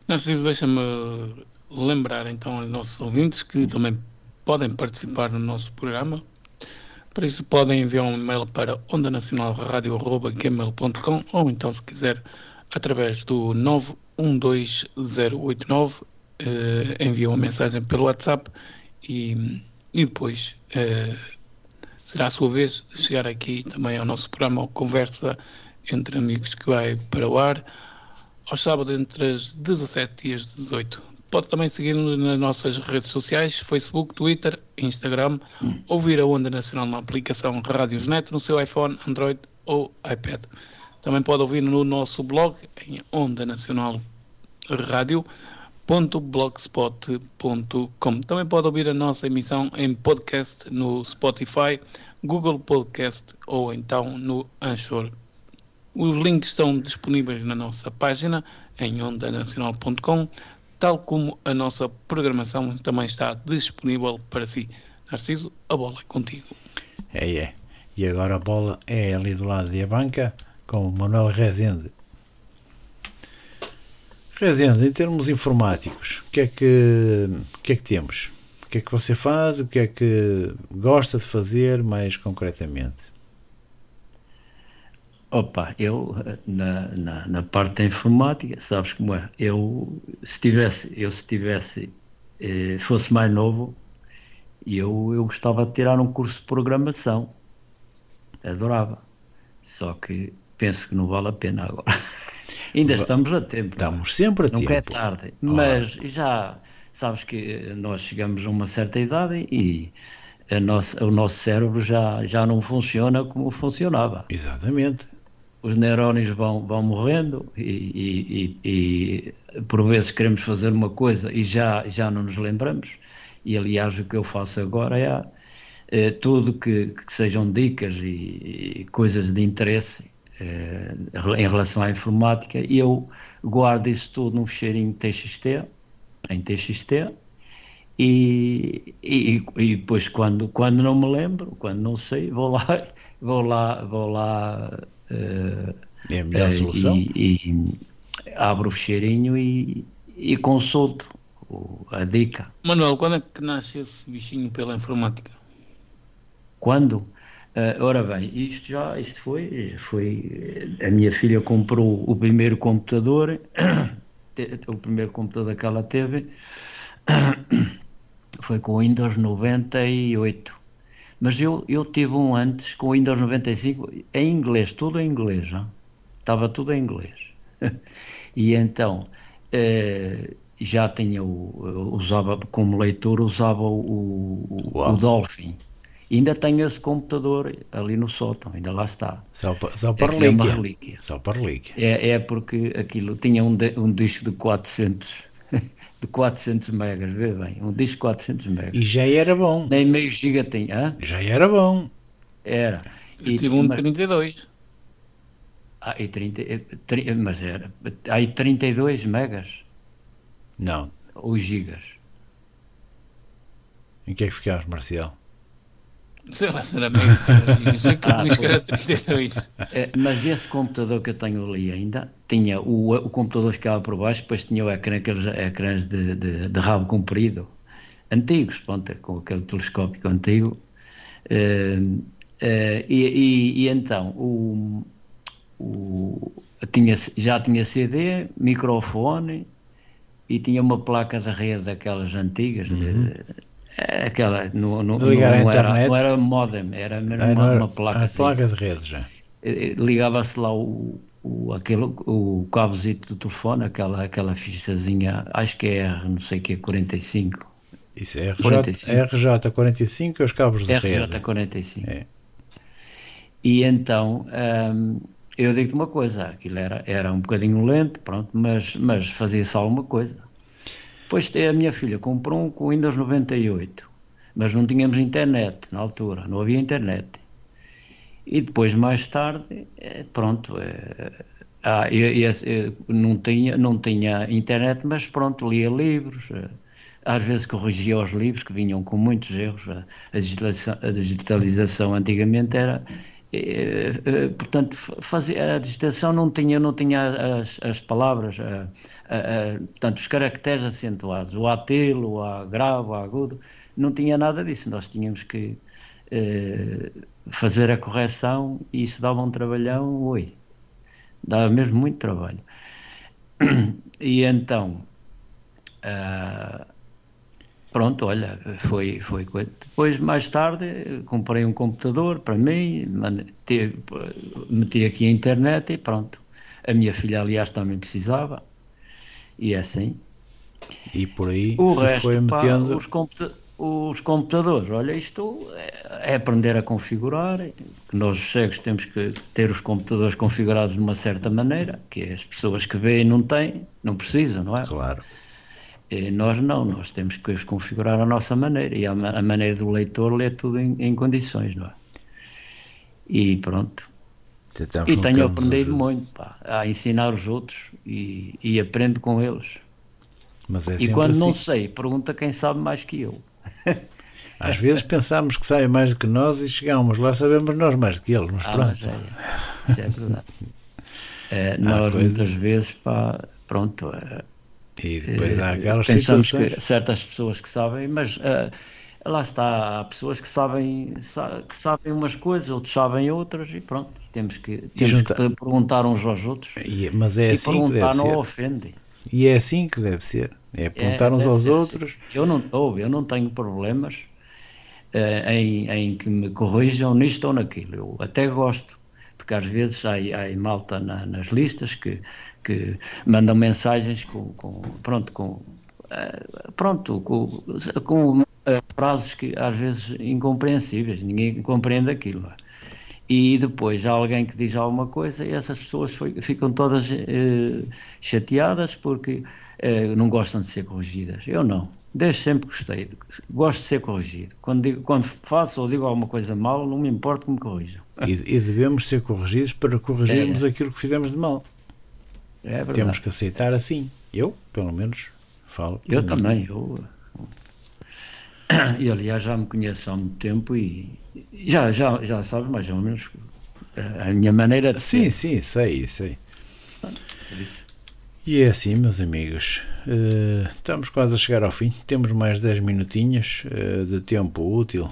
Narciso, deixa-me lembrar então aos nossos ouvintes que também podem participar no nosso programa. Para isso podem enviar um e-mail para ondanacionalradio.gmail.com ou então se quiser através do 912089 eh, envia uma mensagem pelo WhatsApp e e depois uh, será a sua vez de chegar aqui também ao nosso programa Conversa entre Amigos que vai para o ar aos sábados entre as 17 e as 18. Pode também seguir-nos nas nossas redes sociais, Facebook, Twitter, Instagram, ouvir a Onda Nacional na aplicação Radiosnet no seu iPhone, Android ou iPad. Também pode ouvir no nosso blog em Onda Nacional Rádio www.blogspot.com. Também pode ouvir a nossa emissão em podcast no Spotify, Google Podcast ou então no Anchor. Os links estão disponíveis na nossa página em ondanacional.com, tal como a nossa programação também está disponível para si. Narciso, a bola é contigo. É, é. E agora a bola é ali do lado da banca com o Manuel Rezende. Rezende, em termos informáticos, o que, é que, o que é que temos? O que é que você faz? O que é que gosta de fazer mais concretamente? Opa, eu na, na, na, parte da informática, sabes como é? Eu se tivesse, eu se tivesse, eh, fosse mais novo, eu, eu gostava de tirar um curso de programação. Adorava. Só que penso que não vale a pena agora. Ainda estamos a tempo. Estamos sempre a Nunca tempo. é tarde. Mas já sabes que nós chegamos a uma certa idade e nossa, o nosso cérebro já, já não funciona como funcionava. Exatamente. Os neurónios vão, vão morrendo e, e, e, e, por vezes queremos fazer uma coisa e já, já não nos lembramos. E aliás, o que eu faço agora é, é tudo que, que sejam dicas e, coisas de interesse eh, em relação à informática, e eu guardo isso tudo num cheirinho TXT, em TXT, e, e, e, depois quando, quando não me lembro, quando não sei, vou lá, vou lá, vou lá é a melhor uh, solução. E, e, abro o cheirinho e, e consulto a dica. Manuel, quando é que nasce esse bichinho pela informática? Quando? Uh, ora bem, isto já isto foi, foi. A minha filha comprou o primeiro computador, o primeiro computador que ela teve foi com o Windows 98. Mas eu, eu tive um antes com o Windows 95 em inglês, tudo em inglês, já. estava tudo em inglês. e então uh, já tinha o, usava como leitor, usava o, o, o Dolphin ainda tenho esse computador ali no sótão, ainda lá está. Só, só para é, é uma relíquia. Só para relíquia. É, é porque aquilo tinha um, de, um disco de 400, de 400 megas, vê bem, um disco de 400 megas. E já era bom. Nem meio giga tinha. Hã? Já era bom. Era. Eu e, tive um de 32. Ah, e 30, mas era, aí 32 megas? Não. Ou gigas? Em que é que ficavas, Marcial? Sei lá, sinceramente, sei que ah, que era 32. É, mas esse computador que eu tenho ali ainda tinha o, o computador ficava por baixo, depois tinha o ecrã, aqueles ecrãs de, de, de rabo comprido, antigos, pronto, com aquele telescópio antigo. Uh, uh, e, e, e, então o, o, tinha, já tinha CD, microfone e tinha uma placa de rede daquelas antigas. Uhum. De, é aquela, de ligar não, à internet. Era, não era modem, era ah, uma, uma, placa. A assim. placa de rede já. Ligava-se lá o, o, aquele, o cabozito do telefone, aquela, aquela fichazinha, acho que é R, não sei o que, 45. Isso é RJ, 45. RJ45 e os cabos de RJ rede. RJ45. É. E então, hum, eu digo-te uma coisa, aquilo era, era um bocadinho lento, pronto, mas, mas fazia-se alguma coisa. Depois a minha filha comprou um com Windows 98, mas não tínhamos internet na altura, não havia internet. E depois, mais tarde, eh, pronto, é, ah, eu, eu, eu não, tinha, não tinha internet, mas pronto, lia livros, às vezes corrigia os livros que vinham com muitos erros. A, digitalização, a digitalização, antigamente era. Eh, eh, portanto, a digitação não tinha, não tinha as, as palavras, a, a, portanto, os caracteres acentuados, o atelo, o agravo, o agudo, não tinha nada disso. Nós tínhamos que eh, fazer a correção e isso dava um trabalhão, oi, dava mesmo muito trabalho. E então, uh, pronto, olha, foi, foi Depois, mais tarde, comprei um computador para mim, meti, meti aqui a internet e pronto. A minha filha, aliás, também precisava, e é assim. E por aí o se resto, foi metendo. Pá, os, computa os computadores, olha, isto é, é aprender a configurar. Que nós, cegos, temos que ter os computadores configurados de uma certa maneira, que as pessoas que veem não têm, não precisam, não é? Claro. E nós não, nós temos que os configurar à nossa maneira e a, maneira do leitor ler tudo em, em, condições, não é? E pronto. e tenho aprendido muito pá, a ensinar os outros e, e aprendo com eles. Mas é e quando assim. não sei, pergunta quem sabe mais que eu. Às vezes pensamos que sabem mais do que nós e chegamos lá sabemos nós mais do que eles, mas ah, pronto. Mas é, isso é verdade. É, nós muitas vezes, pá, pronto, é, e depois há aquelas Pensamos situações... que certas pessoas que sabem, mas uh, lá está, há pessoas que sabem, que sabem umas coisas, outros sabem outras e pronto, temos que, temos junta... que perguntar uns aos outros. E, mas é assim perguntar que deve não ser. ofende. E é assim que deve ser. É perguntar é, uns aos outros. Assim. Eu não, oh, eu não tenho problemas uh, em, em que me corrijam nisto ou naquilo. Eu até gosto, porque às vezes há, há malta na, nas listas que que mandam mensagens com, com pronto, com, uh, pronto, com, com uh, frases que às vezes incompreensíveis, ninguém compreende aquilo. É? E depois há alguém que diz alguma coisa e essas pessoas ficam todas uh, chateadas porque não gostam de ser corrigidas. Eu não. Desde sempre gostei, gosto de ser corrigido. Quando, digo, quando faço ou digo alguma coisa mal, não me importa que me corrijam. E, e devemos ser corrigidos para corrigirmos é. aquilo que fizemos de mal. É Temos que aceitar assim. Eu, pelo menos, falo. Eu também. Eu, e aliás já me conheço há muito tempo e já, já, já sabe mais ou menos a minha maneira de Sim, ser. sim, sei, sei. E é assim, meus amigos, uh, estamos quase a chegar ao fim. Temos mais 10 minutinhos uh, de tempo útil.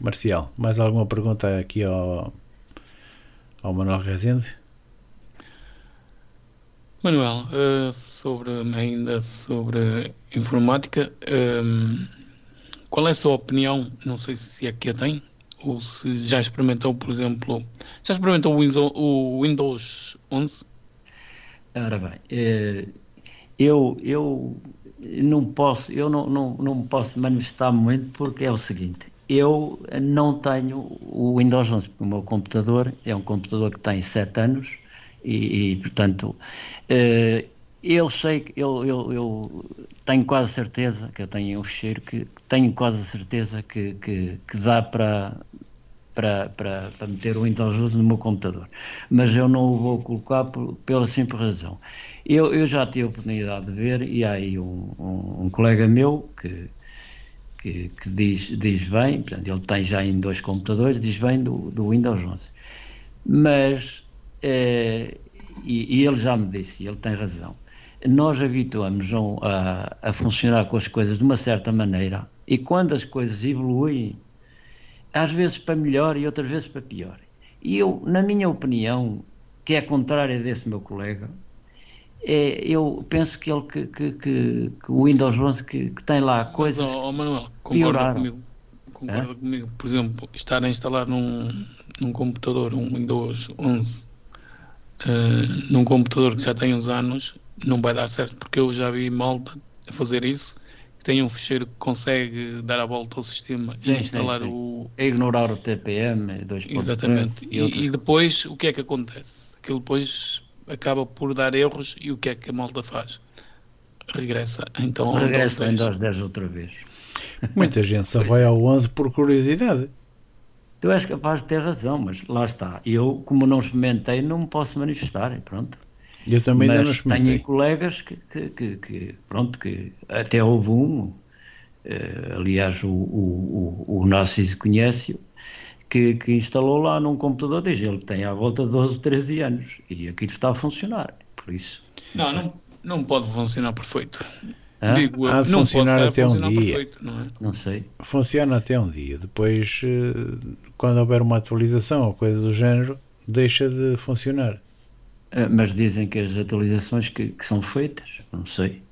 Marcial, mais alguma pergunta aqui ao, ao Manuel Rezende? Manuel, uh, sobre, ainda sobre informática, um, ehm, qual é a sua opinião? Não sei se é que a tem, ou se já experimentou, por exemplo, já experimentou o Windows, o Windows 11? Ora bem, eh, eu, eu não posso, eu não, não, não posso manifestar muito porque é o seguinte, eu não tenho o Windows 11, porque o meu computador é um computador que tem 7 anos e, e portanto, uh, eu sei que eu, eu, eu, tenho quase certeza que eu tenho um fecheiro que tenho quase certeza que, que, que dá para, para, para, para meter o Windows no meu computador. Mas eu não o vou colocar por, pela simples razão. Eu, eu já tive a oportunidade de ver, e há aí um, um, um colega meu que, que, que, diz, diz bem, portanto, ele tem já em dois computadores, diz bem do, do Windows 11. Mas e, e, ele já me disse, ele tem razão, nós habituamos a, a, funcionar com as coisas de uma certa maneira e quando as coisas evoluem, às vezes para melhor e outras vezes para pior. E eu, na minha opinião, que é contrária desse meu colega, é, eu penso que ele que, que, que, que o Windows 11 que, tem lá coisas Mas, oh, Manuel, concorda comigo, concorda comigo, por exemplo, estar a instalar num, num computador um Windows 11 uh, num computador que já tem uns anos, não vai dar certo, porque eu já vi malta a fazer isso, que tem um ficheiro que consegue dar a volta ao sistema sim, e instalar sim, sim. o. É ignorar o TPM 2.0. Exatamente. E, e, e, depois o que é que acontece? Aquilo depois acaba por dar erros e o que é que a malta faz? Regressa. Então, Regressa em 10 outra vez. Muita gente só vai ao 11 por curiosidade. Tu és capaz de ter razão, mas lá está. Eu, como não experimentei, não me posso manifestar. Pronto. Eu também ainda não Mas experimentei. tenho colegas que, que, que- que, pronto, que até houve um, eh, aliás, o, o, o, o Narciso conhece-o, que, que instalou lá num computador, diz ele que tem à volta de 12, 13 anos e aquilo está a funcionar. Por isso, Não, não, não pode funcionar perfeito. Hã? Digo, de não funcionar pode até um dia. perfeito, não é? não sei. Funciona até um dia. Depois, eh, quando houver uma atualização ou coisa do género, deixa de funcionar. Eh, Mas dizem que as atualizações que, que são feitas, não sei.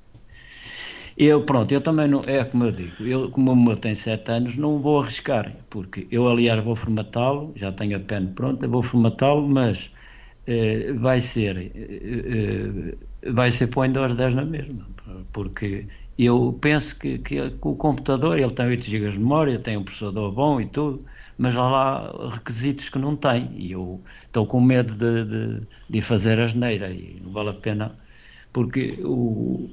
Eu, pronto, eu também não, é como eu digo, eu, como o meu tem 7 anos, não vou arriscar, porque eu, aliás, vou formatá-lo, já tenho a pen pronta, vou formatá-lo, mas eh, vai ser, eh, eh, vai ser para o Windows 10 na mesma, porque eu penso que, que o computador, ele tem 8 GB de memória, tem um processador bom e tudo, mas há lá requisitos que não tem, e eu estou com medo de, de, de fazer a asneira, e não vale a pena, porque o,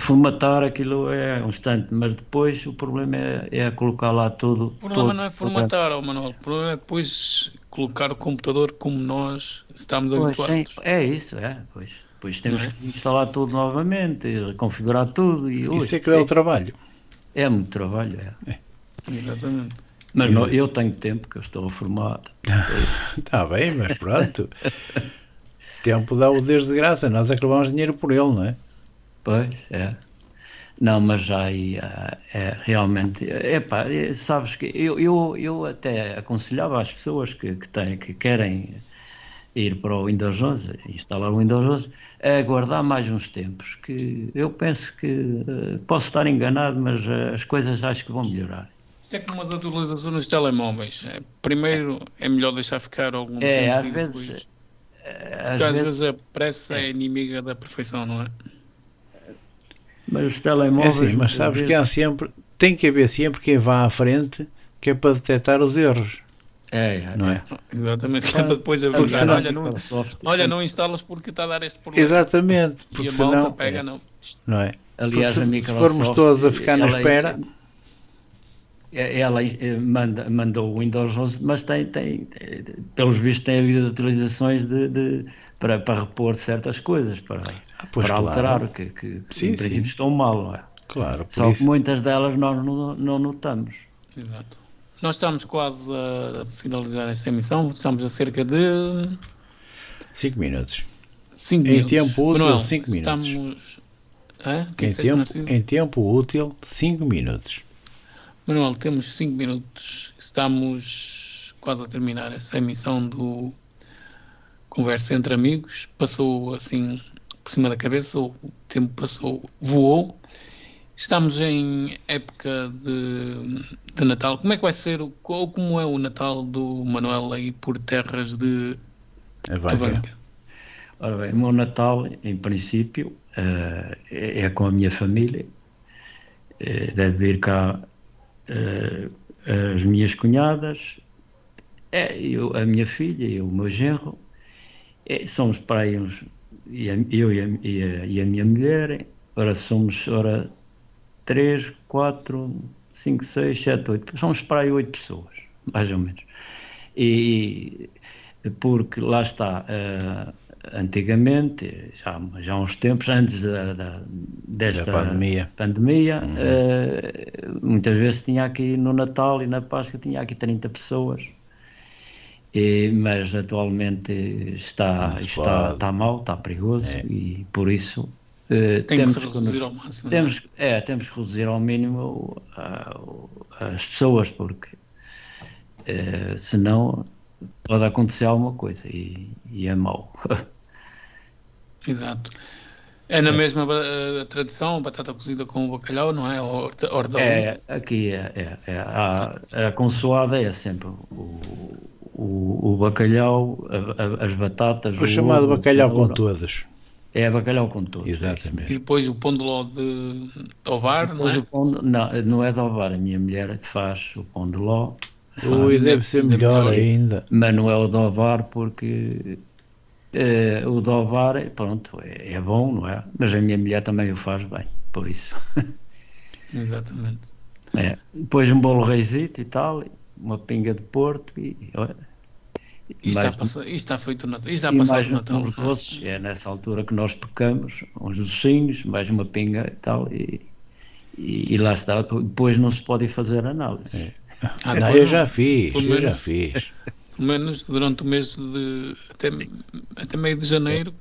formatar aquilo é um instante, mas depois o problema é, é colocar lá tudo. O problema todos não é formatar, ó Manuel. O problema é depois colocar o computador como nós estamos Pois, sim, habituados. é isso, é. Pois, depois temos é? que instalar tudo novamente, configurar tudo. E, Isso é que dá o trabalho. é muito trabalho, é. Exatamente. Mas não, eu tenho tempo que eu estou formado. Está bem, mas pronto. Tempo dá o Deus de graça. Nós é que levamos dinheiro por ele, não é? Pois, é. Não, mas já aí é, é realmente. Epá, é, sabes que eu, eu, eu até aconselhava às pessoas que, que, têm, que querem ir para o Windows 11, instalar o Windows 11, a aguardar mais uns tempos. Que eu penso que eh, posso estar enganado, mas eh, as coisas acho que vão melhorar. Isto é como as atualizações nos telemóveis. É, Primeiro é melhor deixar ficar algum É, tempo às vezes. depois- eh, Porque às vezes a pressa é inimiga da perfeição, não é? Mas os É telemóveis. assim, mas muitas sabes que vezes- há sempre, tem que haver sempre quem vá à frente que é para detectar os erros, É, é, não é? Exatamente. Que é para depois avisar. senão- Olha, não, Microsoft- olha, não instalas porque está a dar este problema. Exatamente, E porque a malta senão, pega, não. não é? Aliás, Porque a se- se Microsoft, formos todos a ficar na ela- espera- é- Ela eh, manda, mandou o Windows 11, mas tem, tem, tem- pelos vistos, tem havido atualizações de, de- para, para repor certas coisas, para, Ah, para claro. alterar, que, que, que Sim, em princípio sim. estão mal, não é? Claro, por Só que isso. muitas delas nós não, não notamos. Exato. Nós estamos quase a finalizar esta emissão. Estamos a cerca de 5 minutos. 5 Em minutos. tempo útil, Manuel, cinco minutos. estamos... Hã? É Em tempo, Narciso? em tempo útil, 5 minutos. Manuel, temos 5 minutos. Estamos quase a terminar essa emissão do Conversa entre Amigos. Passou assim por cima da cabeça, o tempo passou, voou. Estamos em época de, de Natal. Como é que vai ser, o- ou como é o Natal do Manuel aí por terras de. Avanca? Ora bem, o meu Natal, em princípio, eh, é, é com a minha família. Eh, deve vir cá eh, as minhas cunhadas, é, eu, a minha filha e o meu genro. Eh, somos para aí uns. e eu e a, e a- e a minha mulher. Ora, somos ora, 3, 4, 5, 6, 7, 8. Somos para aí 8 pessoas, mais ou menos. E porque lá está, eh, antigamente, já, já há uns tempos, antes da, da- desta Da pandemia. pandemia, eh, muitas vezes tinha aqui no Natal e na Páscoa tinha aqui 30 pessoas. E- mas atualmente está, está, está mal, está perigoso É. e por isso eh, Tem que temos se que reduzir ao máximo. é? temos, é, temos que reduzir ao mínimo o- as pessoas, porque eh, senão pode acontecer alguma coisa e, e é mau. Exato. É na mesma ba- eh, tradição, batata cozida com bacalhau, não é? Hortaliça. É, aqui é, é, é, a, a consoada é sempre o, o, o bacalhau, a- a- as batatas. O chamado ovo, bacalhau com cenoura. É bacalhau com todos. E Exatamente. depois o pão de ló de ovar, não é? o pão de- não, não é de ovar, a minha mulher que faz o pão de ló. Ui, deve ser melhor melhor. ainda. mas não é o de ovar porque eh, o de ovar, pronto, é, é bom, não é? Mas a minha mulher também o faz bem, por isso. Exatamente. É. Depois um bolo reisito e tal, uma pinga de porto e, olha, Isto mais, está, passa, isto está feito Natal. Isto está a e passar mais o Natal. uns doces, é nessa altura que nós pecamos, uns docinhos, mais uma pinga e tal, e, e, e lá está. Depois não se pode fazer análise. Ah, Não, eu já fiz, eu já menos. fiz. Pelo menos durante o mês de. até, até meio de janeiro.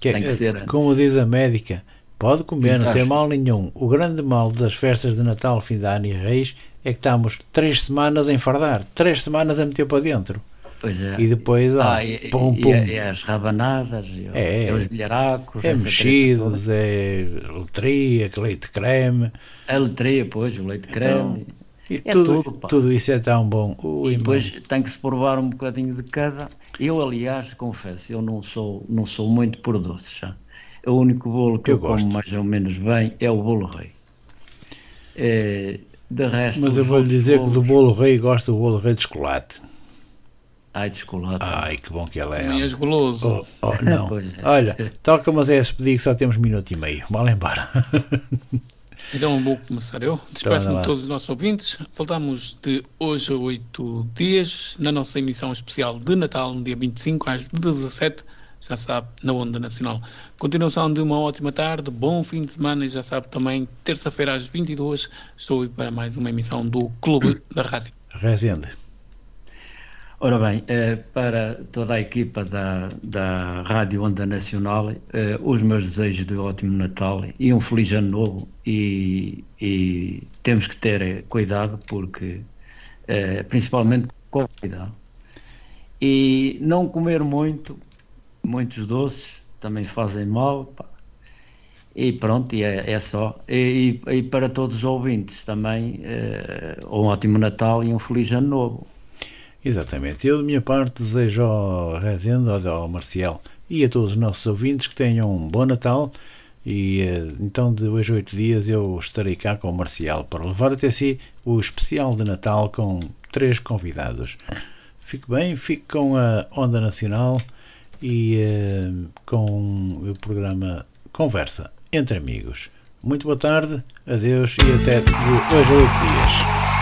Que é- Tem que ser antes. Como diz a médica, pode comer, não tem mal nenhum. O grande mal das festas de Natal, fim de ano e reis é que estamos três semanas a enfardar, três semanas a meter para dentro. Pois é. E depois, ó, Ah, e, pum, e- pum. e as rabanadas, e, É. e os bilharacos, É mexidos, é letria, leite creme. A letria, pois, o leite creme. e É tudo, tudo, pá. tudo isso é tão bom. Ui, e depois tem que se provar um bocadinho de cada. Eu, aliás, confesso, eu não sou, não sou muito por doces. Já. O único bolo que Eu eu, como gosto. mais ou menos bem é o bolo rei. É, de resto, Mas eu vou lhe dizer que do bolos- bolo rei gosto do bolo rei de chocolate. Ai, de chocolate. Ai, que bom que ele é. Também és goloso. Oh, oh, não. É. Olha, toca, mas é esse pedir que só temos minuto e meio. Vale embora. Então vou começar eu. Despeço-me anda lá. de todos os nossos ouvintes. Voltamos de hoje a oito dias na nossa emissão especial de Natal, no dia 25 às 17 já sabe, na Onda Nacional. Continuação de uma ótima tarde, bom fim de semana e já sabe também, terça-feira às 22 estou aí para mais uma emissão do Clube da Rádio. Rezende. Ora bem, eh, para toda a equipa da, da Rádio Onda Nacional, eh, os meus desejos de ótimo Natal e um feliz ano novo e, e temos que ter eh, cuidado porque, principalmente com cuidado. E não comer muito, muitos doces também fazem mal, pá. E pronto, e é, é só. E, e- para todos os ouvintes também, um ótimo Natal e um feliz ano novo. Exatamente. Eu, de minha parte, desejo ao Rezende, ao, Marcial e a todos os nossos ouvintes que tenham um bom Natal. E eh, então, de hoje a oito dias, eu estarei cá com o Marcial para levar até si o especial de Natal com três convidados. Fique bem, fique com a Onda Nacional e eh, com o programa Conversa entre Amigos. Muito boa tarde, adeus e até de hoje a oito dias.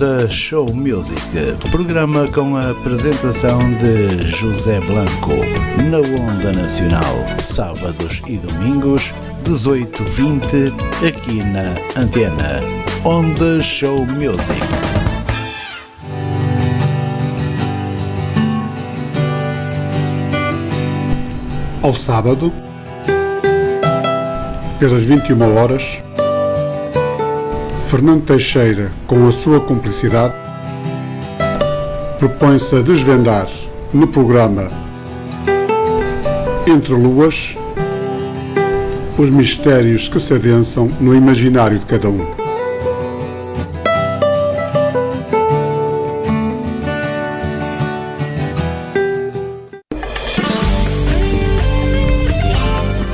Onda Show Music, programa com a apresentação de José Blanco, na Onda Nacional, sábados e domingos, 18h20, aqui na Antena. Onda Show Music. Ao sábado, pelas 21 horas, Fernando Teixeira, com a sua cumplicidade, propõe-se a desvendar no programa Entre Luas os mistérios que se adensam no imaginário de cada um.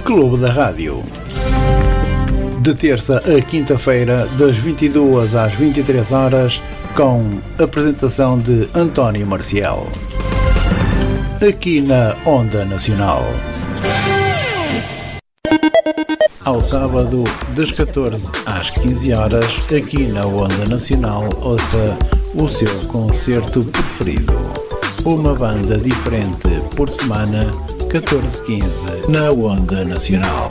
Clube da Rádio. De terça a quinta-feira, das 22 às 23 horas, com apresentação de António Marcial. Aqui na Onda Nacional. Ao sábado, das 14 às 15 horas, aqui na Onda Nacional, ouça o seu concerto preferido. Uma banda diferente por semana, 14-15, na Onda Nacional.